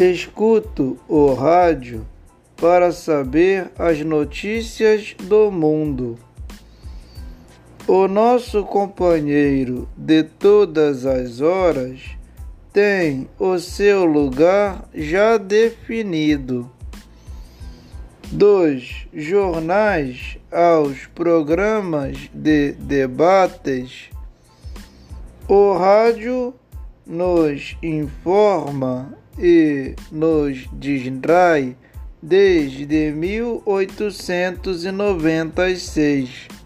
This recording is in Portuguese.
Escuto o rádio para saber as notícias do mundo. O nosso companheiro de todas as horas tem o seu lugar já definido. Dos jornais aos programas de debates, o rádio nos informa e nos distrai desde 1896.